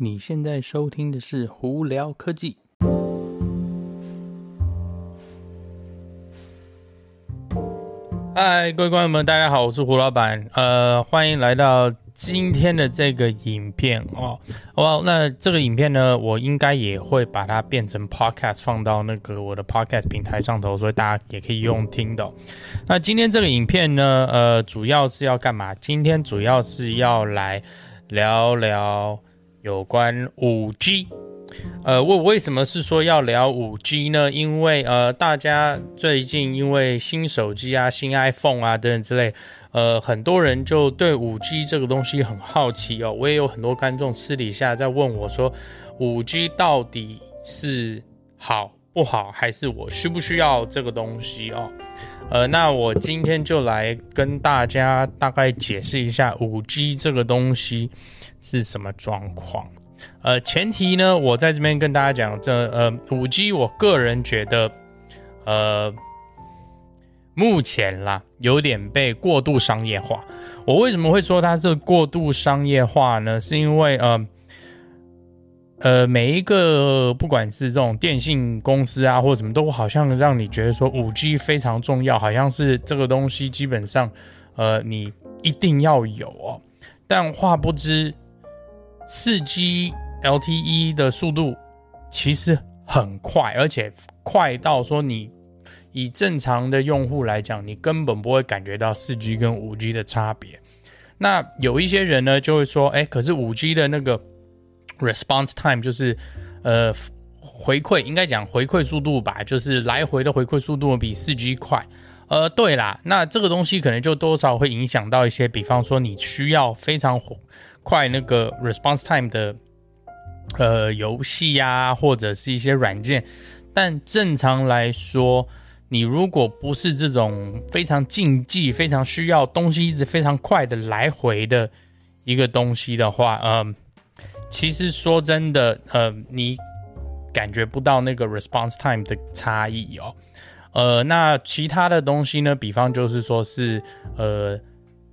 你现在收听的是胡聊科技。嗨，各位观众们，大家好，我是胡老板。呃，欢迎来到今天的这个影片哦。哦，那这个影片呢，我应该也会把它变成 podcast 放到那个我的 podcast 平台上头，所以大家也可以用听的。那今天这个影片呢，呃，主要是要干嘛？今天主要是要来。聊聊有关五 G，呃，我为什么是说要聊五 G 呢？因为呃，大家最近因为新手机啊、新 iPhone 啊等等之类，呃，很多人就对五 G 这个东西很好奇哦。我也有很多观众私底下在问我说，五 G 到底是好不好，还是我需不需要这个东西哦？呃，那我今天就来跟大家大概解释一下五 G 这个东西是什么状况。呃，前提呢，我在这边跟大家讲，这呃五 G，我个人觉得，呃，目前啦有点被过度商业化。我为什么会说它是过度商业化呢？是因为呃。呃，每一个不管是这种电信公司啊，或者什么，都好像让你觉得说五 G 非常重要，好像是这个东西基本上，呃，你一定要有哦。但话不知，四 G LTE 的速度其实很快，而且快到说你以正常的用户来讲，你根本不会感觉到四 G 跟五 G 的差别。那有一些人呢，就会说，哎，可是五 G 的那个。Response time 就是，呃，回馈应该讲回馈速度吧，就是来回的回馈速度比四 G 快。呃，对啦，那这个东西可能就多少会影响到一些，比方说你需要非常快那个 response time 的，呃，游戏呀，或者是一些软件。但正常来说，你如果不是这种非常竞技、非常需要东西一直非常快的来回的一个东西的话，嗯、其实说真的，呃，你感觉不到那个 response time 的差异哦。呃，那其他的东西呢？比方就是说是，呃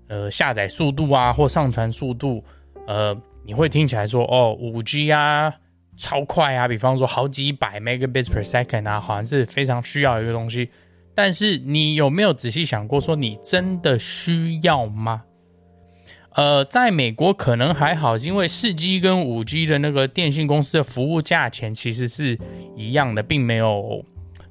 呃，下载速度啊，或上传速度，呃，你会听起来说，哦，5G 啊，超快啊，比方说好几百 megabits per second 啊，好像是非常需要一个东西。但是你有没有仔细想过，说你真的需要吗？呃，在美国可能还好，因为四 G 跟五 G 的那个电信公司的服务价钱其实是一样的，并没有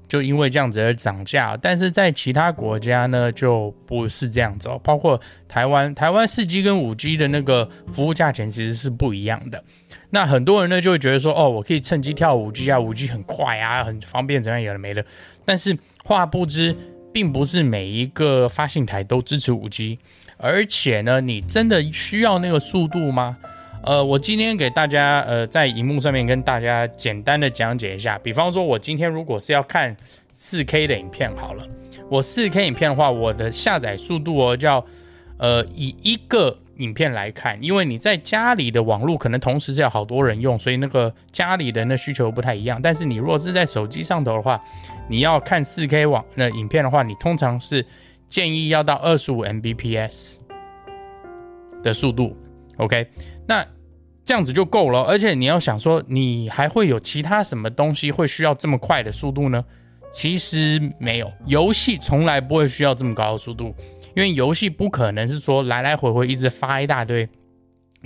就因为这样子而涨价。但是在其他国家呢，就不是这样子哦。包括台湾，台湾四 G 跟五 G 的那个服务价钱其实是不一样的。那很多人呢就会觉得说，哦，我可以趁机跳五 G 啊，五 G 很快啊，很方便，怎样有了没了。但是话不知，并不是每一个发信台都支持五 G。而且呢，你真的需要那个速度吗？呃，我今天给大家呃在荧幕上面跟大家简单的讲解一下。比方说，我今天如果是要看 4K 的影片好了，我 4K 影片的话，我的下载速度哦叫呃以一个影片来看，因为你在家里的网络可能同时是有好多人用，所以那个家里的人的需求不太一样。但是你如果是在手机上头的话，你要看 4K 网那影片的话，你通常是。建议要到二十五 Mbps 的速度，OK，那这样子就够了。而且你要想说，你还会有其他什么东西会需要这么快的速度呢？其实没有，游戏从来不会需要这么高的速度，因为游戏不可能是说来来回回一直发一大堆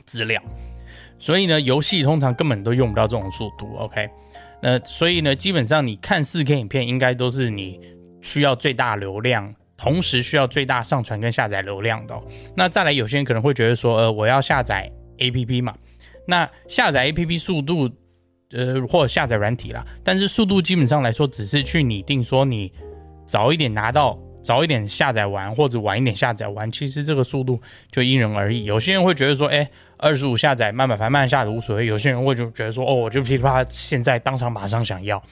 资料，所以呢，游戏通常根本都用不到这种速度，OK。那所以呢，基本上你看 4K 影片，应该都是你需要最大流量。同时需要最大上传跟下载流量的哦。那再来，有些人可能会觉得说，呃，我要下载 APP 嘛，那下载 APP 速度，呃，或者下载软体啦，但是速度基本上来说，只是去拟定说你早一点拿到，早一点下载完，或者晚一点下载完，其实这个速度就因人而异。有些人会觉得说，哎，二十五下载慢慢，反正慢下载无所谓。有些人会就觉得说，哦，我就噼里啪啦，现在当场马上想要。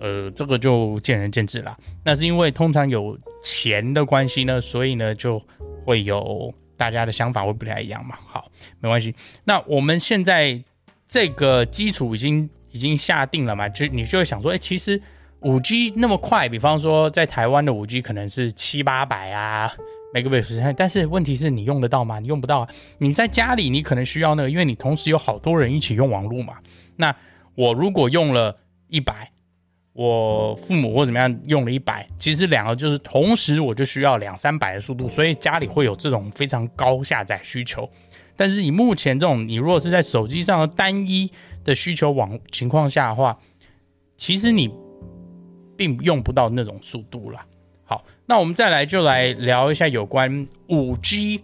呃，这个就见仁见智啦。那是因为通常有钱的关系呢，所以呢就会有大家的想法会不太一样嘛。好，没关系。那我们现在这个基础已经已经下定了嘛，就你就会想说，哎，其实五 G 那么快，比方说在台湾的五 G 可能是七八百啊，Mbps，但是问题是你用得到吗？你用不到啊。你在家里，你可能需要那个，因为你同时有好多人一起用网络嘛。那我如果用了一百，我父母或怎么样用了一百，其实两个就是同时我就需要两三百的速度，所以家里会有这种非常高下载需求。但是以目前这种，你如果是在手机上的单一的需求网情况下的话，其实你并用不到那种速度啦。好，那我们再来就来聊一下有关五 G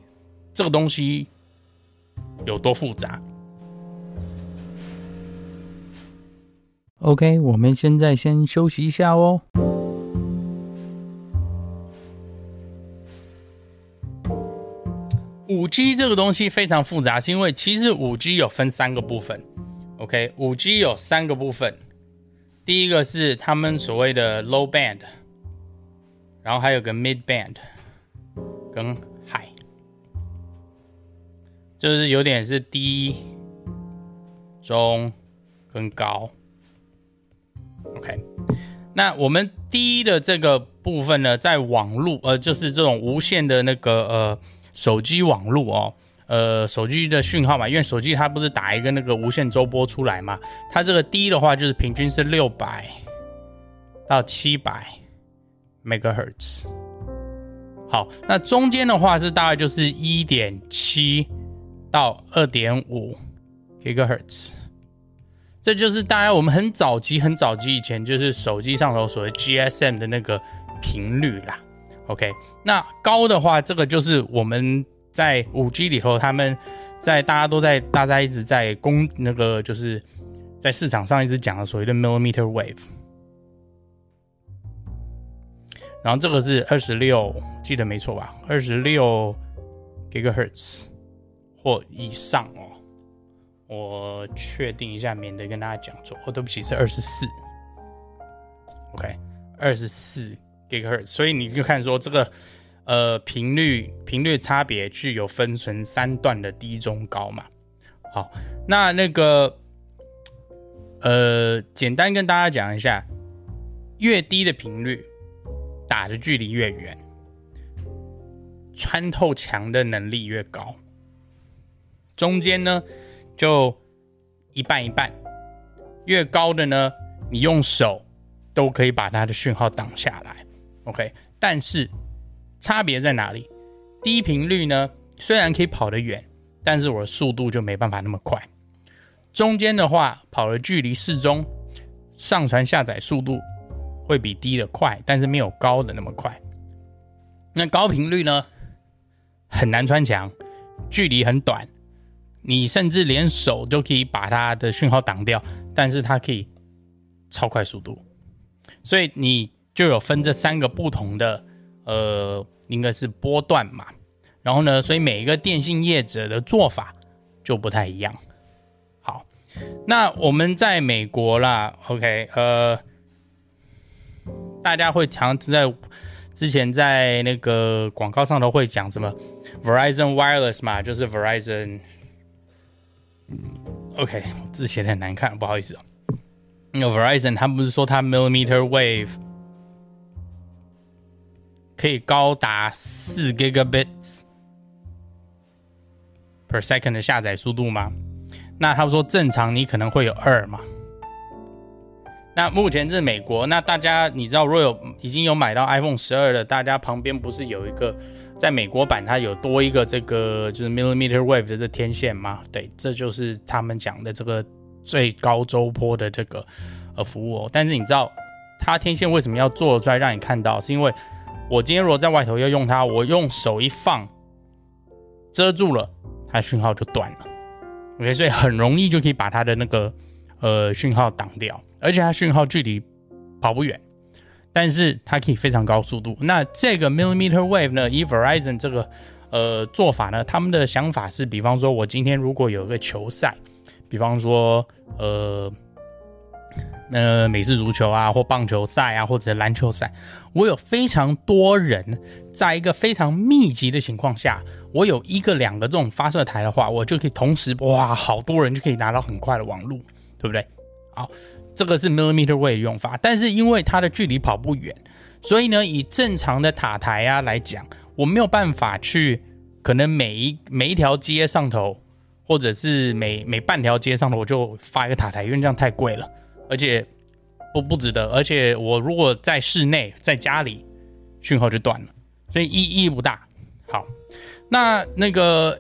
这个东西有多复杂。OK，我们现在先休息一下哦。五 G 这个东西非常复杂，是因为其实五 G 有分三个部分。OK，五 G 有三个部分，第一个是他们所谓的 low band。然后还有个 mid band，跟 high，就是有点是低、中跟高。OK，那我们低的这个部分呢，在网络呃，就是这种无线的那个呃手机网络哦，呃手机的讯号嘛，因为手机它不是打一个那个无线周波出来嘛，它这个低的话就是平均是六百到七百。Megahertz，好，那中间的话是大概就是一点七到二点五 Gigahertz，这就是大概我们很早期、很早期以前就是手机上头所谓 GSM 的那个频率啦。OK，那高的话，这个就是我们在五 G 里头，他们在大家都在大家一直在公那个就是在市场上一直讲的所谓的 Millimeter Wave。然后这个是二十六，记得没错吧？二十六 gigahertz 或以上哦。我确定一下，免得跟大家讲错。哦，对不起，是二十四。OK，二十四 GHz。所以你就看说这个呃频率频率差别具有分成三段的低中高嘛。好，那那个呃简单跟大家讲一下，越低的频率。打的距离越远，穿透墙的能力越高。中间呢，就一半一半。越高的呢，你用手都可以把它的讯号挡下来。OK，但是差别在哪里？低频率呢，虽然可以跑得远，但是我的速度就没办法那么快。中间的话，跑的距离适中，上传下载速度。会比低的快，但是没有高的那么快。那高频率呢，很难穿墙，距离很短，你甚至连手就可以把它的讯号挡掉，但是它可以超快速度。所以你就有分这三个不同的，呃，应该是波段嘛。然后呢，所以每一个电信业者的做法就不太一样。好，那我们在美国啦，OK，呃。大家会常在之前在那个广告上头会讲什么 Verizon Wireless 嘛，就是 Verizon。OK，字写的很难看，不好意思哦。那 Verizon 他不是说他 Millimeter Wave 可以高达四 Gigabits per second 的下载速度吗？那他们说正常你可能会有二嘛。那目前是美国，那大家你知道，若有已经有买到 iPhone 十二的，大家旁边不是有一个，在美国版它有多一个这个就是 millimeter wave 的这天线吗？对，这就是他们讲的这个最高周波的这个呃服务哦。但是你知道它天线为什么要做出来让你看到？是因为我今天如果在外头要用它，我用手一放遮住了，它讯号就断了。OK，所以很容易就可以把它的那个呃讯号挡掉。而且它讯号距离跑不远，但是它可以非常高速度。那这个 millimeter wave 呢？以 Verizon 这个呃做法呢，他们的想法是，比方说我今天如果有一个球赛，比方说呃呃美式足球啊，或棒球赛啊，或者篮球赛，我有非常多人在一个非常密集的情况下，我有一个两个这种发射台的话，我就可以同时哇，好多人就可以拿到很快的网路，对不对？好。这个是 millimeter wave 用法，但是因为它的距离跑不远，所以呢，以正常的塔台啊来讲，我没有办法去，可能每一每一条街上头，或者是每每半条街上头，我就发一个塔台，因为这样太贵了，而且不不值得。而且我如果在室内，在家里，讯号就断了，所以意意义不大。好，那那个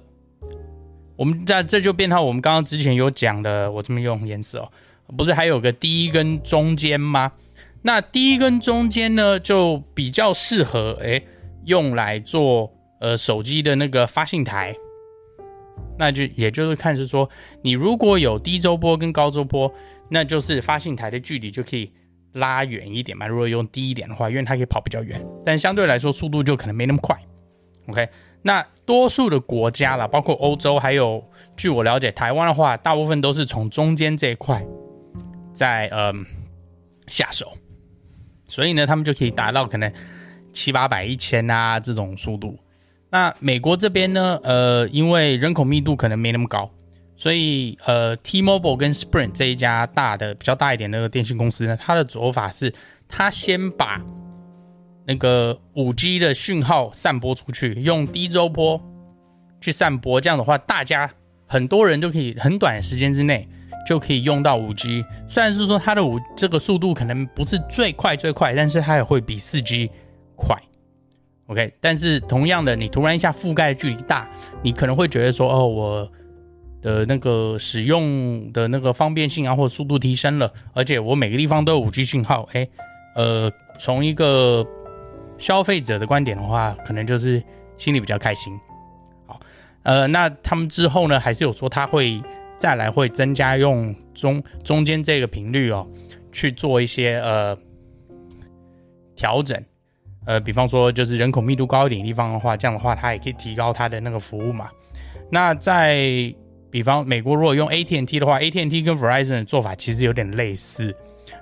我们在这就变成我们刚刚之前有讲的，我这么用颜色哦，不是还有个第一跟中间吗？那第一跟中间呢，就比较适合哎。用来做呃手机的那个发信台，那就也就是看是说，你如果有低周波跟高周波，那就是发信台的距离就可以拉远一点嘛。如果用低一点的话，因为它可以跑比较远，但相对来说速度就可能没那么快。OK，那多数的国家啦，包括欧洲，还有据我了解，台湾的话，大部分都是从中间这一块在嗯、下手，所以呢，他们就可以达到可能。七八百、一千啊，这种速度。那美国这边呢？呃，因为人口密度可能没那么高，所以呃，T-Mobile 跟 Sprint 这一家大的、比较大一点的那个电信公司呢，它的做法是，它先把那个五 G 的讯号散播出去，用低周波去散播。这样的话，大家很多人就可以很短的时间之内就可以用到五 G。虽然是说它的五这个速度可能不是最快最快，但是它也会比四 G。快，OK，但是同样的，你突然一下覆盖距离大，你可能会觉得说，哦，我的那个使用的那个方便性啊，或者速度提升了，而且我每个地方都有五 G 信号，哎，呃，从一个消费者的观点的话，可能就是心里比较开心。好，呃，那他们之后呢，还是有说他会再来会增加用中中间这个频率哦，去做一些呃调整。呃，比方说，就是人口密度高一点地方的话，这样的话，它也可以提高它的那个服务嘛。那在比方美国，如果用 AT&T 的话，AT&T 跟 Verizon 的做法其实有点类似，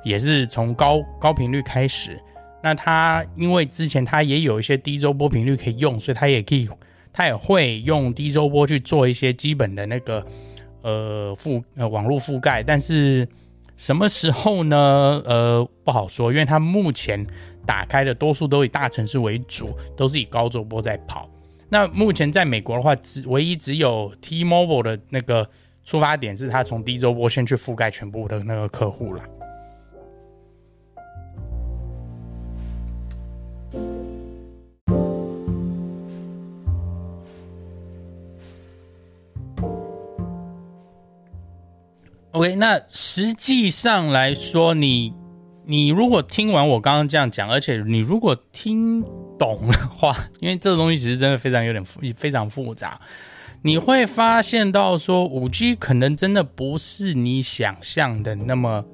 也是从高高频率开始。那它因为之前它也有一些低周波频率可以用，所以它也可以，它也会用低周波去做一些基本的那个呃覆呃网络覆盖。但是什么时候呢？呃，不好说，因为它目前。打开的多数都以大城市为主，都是以高周波在跑。那目前在美国的话，只唯一只有 T-Mobile 的那个出发点是，它从低周波先去覆盖全部的那个客户了。那实际上来说，你。你如果听完我刚刚这样讲，而且你如果听懂的话，因为这个东西其实真的非常有点复，非常复杂，你会发现到说五 G 可能真的不是你想象的那么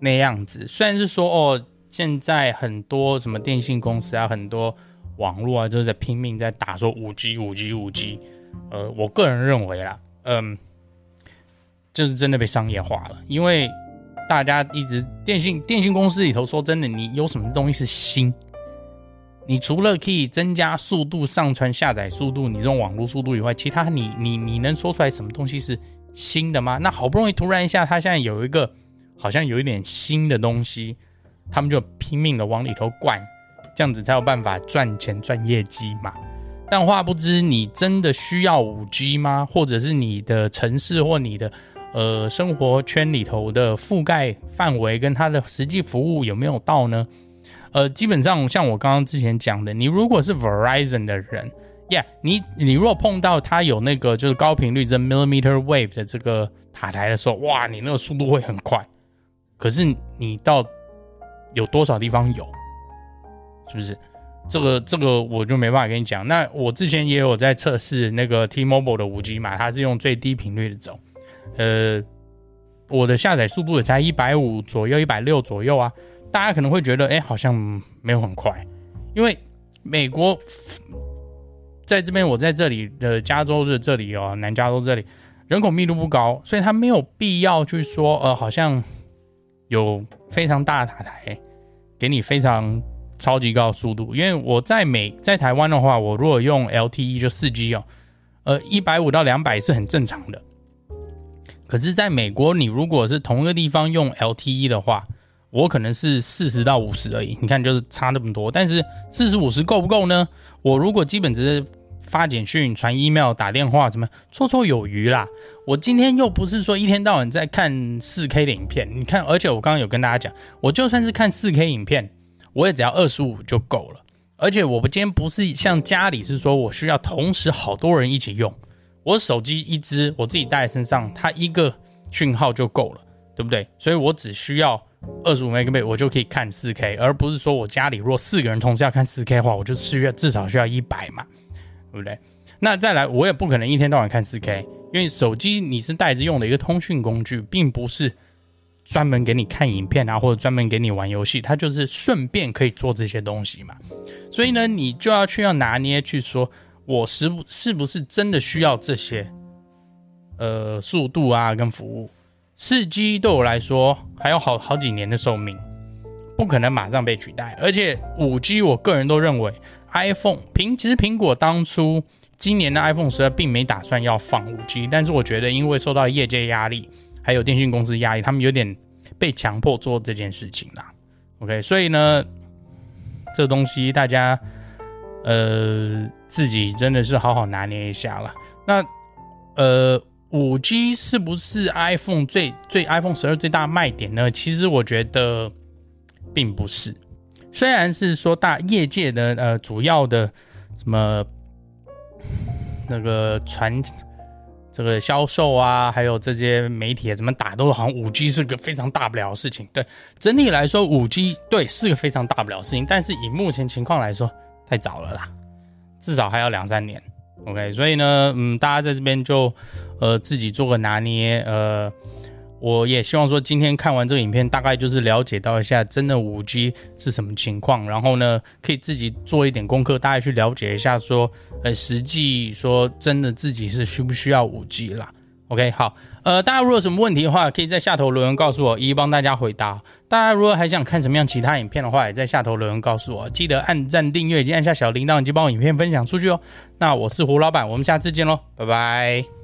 那样子。虽然是说哦，现在很多什么电信公司啊，很多网络啊，就是在拼命在打说五 G、五 G、五 G。呃，我个人认为啦，嗯，就是真的被商业化了，因为。大家一直电信电信公司里头说真的，你有什么东西是新？你除了可以增加速度、上传下载速度，你这种网络速度以外，其他你你你能说出来什么东西是新的吗？那好不容易突然一下，他现在有一个好像有一点新的东西，他们就拼命的往里头灌，这样子才有办法赚钱赚业绩嘛。但话不知，你真的需要五 G 吗？或者是你的城市或你的？呃，生活圈里头的覆盖范围跟它的实际服务有没有到呢？呃，基本上像我刚刚之前讲的，你如果是 Verizon 的人，Yeah，你你如果碰到它有那个就是高频率这 millimeter wave 的这个塔台的时候，哇，你那个速度会很快。可是你到有多少地方有，是不是？这个这个我就没办法跟你讲。那我之前也有在测试那个 T-Mobile 的 5G 嘛，它是用最低频率的走。呃，我的下载速度也才一百五左右，一百六左右啊。大家可能会觉得，哎，好像没有很快，因为美国在这边，我在这里的加州的这里哦，南加州这里人口密度不高，所以他没有必要去说，呃，好像有非常大的塔台给你非常超级高的速度。因为我在美在台湾的话，我如果用 LTE 就四 G 哦，呃，一百五到两百是很正常的。可是，在美国，你如果是同一个地方用 LTE 的话，我可能是四十到五十而已。你看，就是差那么多。但是四十五十够不够呢？我如果基本只是发简讯、传 email、打电话，怎么绰绰有余啦？我今天又不是说一天到晚在看四 K 的影片。你看，而且我刚刚有跟大家讲，我就算是看四 K 影片，我也只要二十五就够了。而且我们今天不是像家里是说我需要同时好多人一起用，我手机一只我自己带在身上，它一个讯号就够了，对不对？所以我只需要二十五 MB，我就可以看四 K，而不是说我家里如果四个人同时要看四 K 的话，我就需要至少需要一百嘛，对不对？那再来，我也不可能一天到晚看四 K，因为手机你是带着用的一个通讯工具，并不是。专门给你看影片啊，或者专门给你玩游戏，它就是顺便可以做这些东西嘛。所以呢，你就要去要拿捏去说，我是不是不是真的需要这些，呃，速度啊跟服务。四 G 对我来说还有好好几年的寿命，不可能马上被取代。而且五 G，我个人都认为，iPhone 苹其实苹果当初今年的 iPhone 十二并没打算要放五 G，但是我觉得因为受到业界压力。还有电信公司压力，他们有点被强迫做这件事情啦。OK，所以呢，这东西大家呃自己真的是好好拿捏一下了。那呃，五 G 是不是 iPhone 最最 iPhone 十二最大卖点呢？其实我觉得并不是。虽然是说大业界的呃主要的什么那个传。这个销售啊，还有这些媒体怎么打都好像五 G 是个非常大不了的事情。对，整体来说五 G 对是个非常大不了的事情，但是以目前情况来说太早了啦，至少还要两三年。OK，所以呢，嗯，大家在这边就呃自己做个拿捏，呃。我也希望说，今天看完这个影片，大概就是了解到一下真的五 G 是什么情况，然后呢，可以自己做一点功课，大概去了解一下说，呃，实际说真的自己是需不需要五 G 啦。OK，好，呃，大家如果有什么问题的话，可以在下头留言告诉我，一一帮大家回答。大家如果还想看什么样其他影片的话，也在下头留言告诉我，记得按赞、订阅以及按下小铃铛，以及帮我影片分享出去哦。那我是胡老板，我们下次见喽，拜拜。